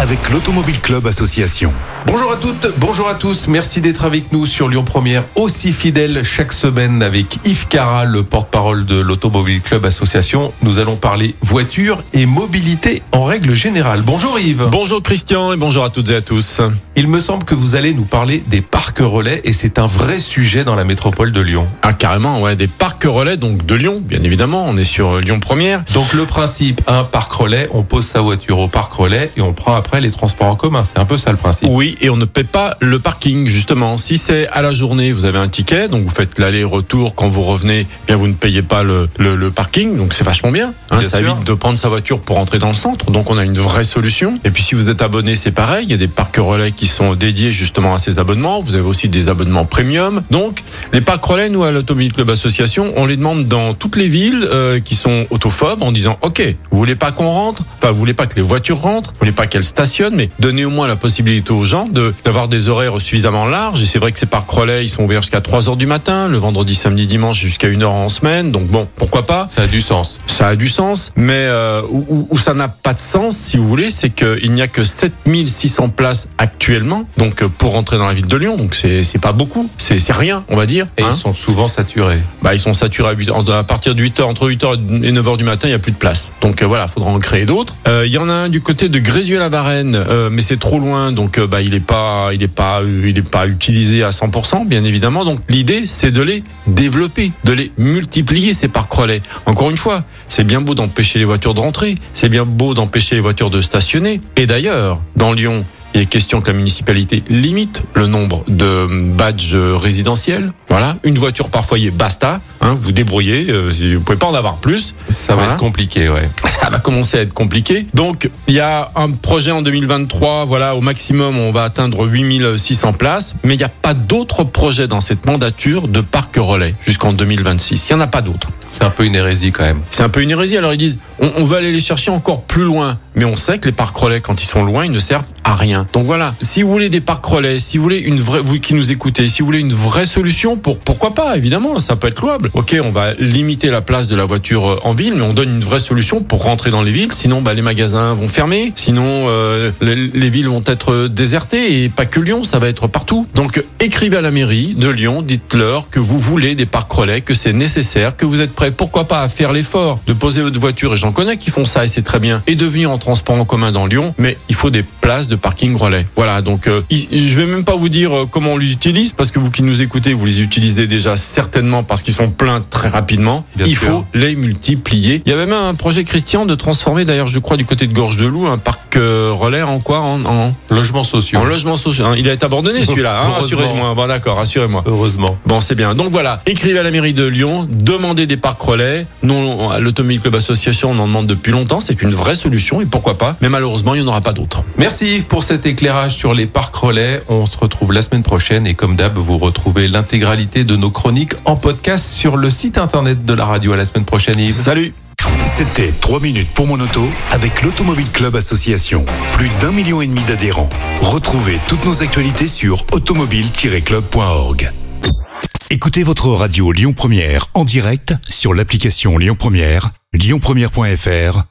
avec l'Automobile Club Association. Bonjour à toutes, bonjour à tous. Merci d'être avec nous sur Lyon Première, aussi fidèle chaque semaine avec Yves Cara, le porte-parole de l'Automobile Club Association. Nous allons parler voiture et mobilité en règle générale. Bonjour Yves. Bonjour Christian et bonjour à toutes et à tous. Il me semble que vous allez nous parler des parcs relais et c'est un vrai sujet dans la métropole de Lyon. Ah carrément, ouais, des parcs relais donc de Lyon, bien évidemment. On est sur euh, Lyon Première. Donc le principe, un parc relais, on pose sa voiture au parc relais et on prend après les transports en commun. C'est un peu ça le principe. Oui, et on ne paie pas le parking justement. Si c'est à la journée, vous avez un ticket, donc vous faites l'aller-retour. Quand vous revenez, eh bien vous ne payez pas le, le, le parking, donc c'est vachement bien. Hein, Bien ça sûr. évite de prendre sa voiture pour rentrer dans le centre. Donc on a une vraie solution. Et puis si vous êtes abonné, c'est pareil. Il y a des parcs relais qui sont dédiés justement à ces abonnements. Vous avez aussi des abonnements premium. Donc les parcs relais, nous à l'Automobile Club Association, on les demande dans toutes les villes euh, qui sont autophobes en disant OK, vous voulez pas qu'on rentre, enfin vous voulez pas que les voitures rentrent, vous voulez pas qu'elles mais donnez au moins la possibilité aux gens de d'avoir des horaires suffisamment larges. Et c'est vrai que ces parcs relais, ils sont ouverts jusqu'à 3 heures du matin, le vendredi, samedi, dimanche jusqu'à 1 heure en semaine. Donc bon, pourquoi pas? Ça a du sens. ça a du sens, mais euh, où, ça n'a pas de sens, si vous voulez, c'est qu'il n'y a que 7600 places actuellement, donc euh, pour rentrer dans la ville de Lyon, donc c'est pas beaucoup, c'est rien, on va dire. Et hein. ils sont souvent saturés. Bah, ils sont saturés à, 8 heures- à partir de 8 heures, entre 8 heures et 9 heures du matin, il n'y a plus de place. Donc euh, voilà, faudra en créer d'autres. Euh, Il y en a un du côté de Euh, mais c'est trop loin, donc euh, bah, il est pas, il est pas, il est pas utilisé à 100%, bien évidemment. Donc l'idée, c'est de les développer, de les multiplier ces parcs relais. Encore une fois, c'est bien beau d'empêcher les voitures de rentrer, c'est bien beau d'empêcher les voitures de stationner. Et d'ailleurs, dans Lyon, il est question que la municipalité limite le nombre de badges résidentiels. Voilà, une voiture par foyer, basta. Hein, vous débrouillez, euh, vous pouvez pas en avoir plus. Ça va être compliqué, ouais. Ça va commencer à être compliqué. Donc, il y a un projet en 2023. Voilà, au maximum, on va atteindre 8600 places. Mais il n'y a pas d'autres projets dans cette mandature de parc relais jusqu'en 2026. Il n'y en a pas d'autres. C'est un peu une hérésie quand même. C'est un peu une hérésie. Alors ils disent, on, on veut aller les chercher encore plus loin. Mais on sait que les parcs relais, quand ils sont loin, ils ne servent à rien. Donc voilà, si vous voulez des parcs relais, si vous voulez une vraie, vous qui nous écoutez, si vous voulez une vraie solution, pour pourquoi pas, évidemment, ça peut être louable. Ok, on va limiter la place de la voiture euh, en ville, mais on donne une vraie solution pour rentrer dans les villes. Sinon, bah, les magasins vont fermer. Sinon, euh, les, les villes vont être euh, désertées et pas que Lyon, ça va être partout. Donc écrivez à la mairie de Lyon, dites-leur que vous voulez des parcs relais, que c'est nécessaire, que vous êtes prêts, pourquoi pas, à faire l'effort de poser votre voiture, et j'en connais qui font ça et c'est très bien, et de venir en en commun dans Lyon, mais il faut des places de parking relais. Voilà, donc euh, je vais même pas vous dire euh, comment on les utilise, parce que vous qui nous écoutez, vous les utilisez déjà certainement parce qu'ils sont pleins très rapidement. Bien il sûr. faut les multiplier. Il y avait même un projet Christian de transformer, d'ailleurs je crois du côté de Gorge de Loup, un parc euh, relais en quoi en, en, Logements sociaux. en logement social. hein. Il a été abandonné celui-là, hein, rassurez-moi. Bon d'accord, rassurez-moi. Heureusement. Bon, c'est bien. Donc voilà, écrivez à la mairie de Lyon, demandez des parcs relais. Nous, à l'Automobile Club Association, on en demande depuis longtemps. C'est une vraie solution et pourquoi pas. Mais malheureusement, il n'y en aura pas d'autres. Merci Yves pour cet éclairage sur les parcs relais. On se retrouve la semaine prochaine et comme d'hab, vous retrouvez l'intégralité de nos chroniques en podcast sur le site internet de la radio. À la semaine prochaine Yves. Salut C'était 3 minutes pour mon auto avec l'Automobile Club Association. Plus d'un million et demi d'adhérents. Retrouvez toutes nos actualités sur automobile-club.org. Écoutez votre radio Lyon Première en direct sur l'application Lyon Première, lyonpremière.fr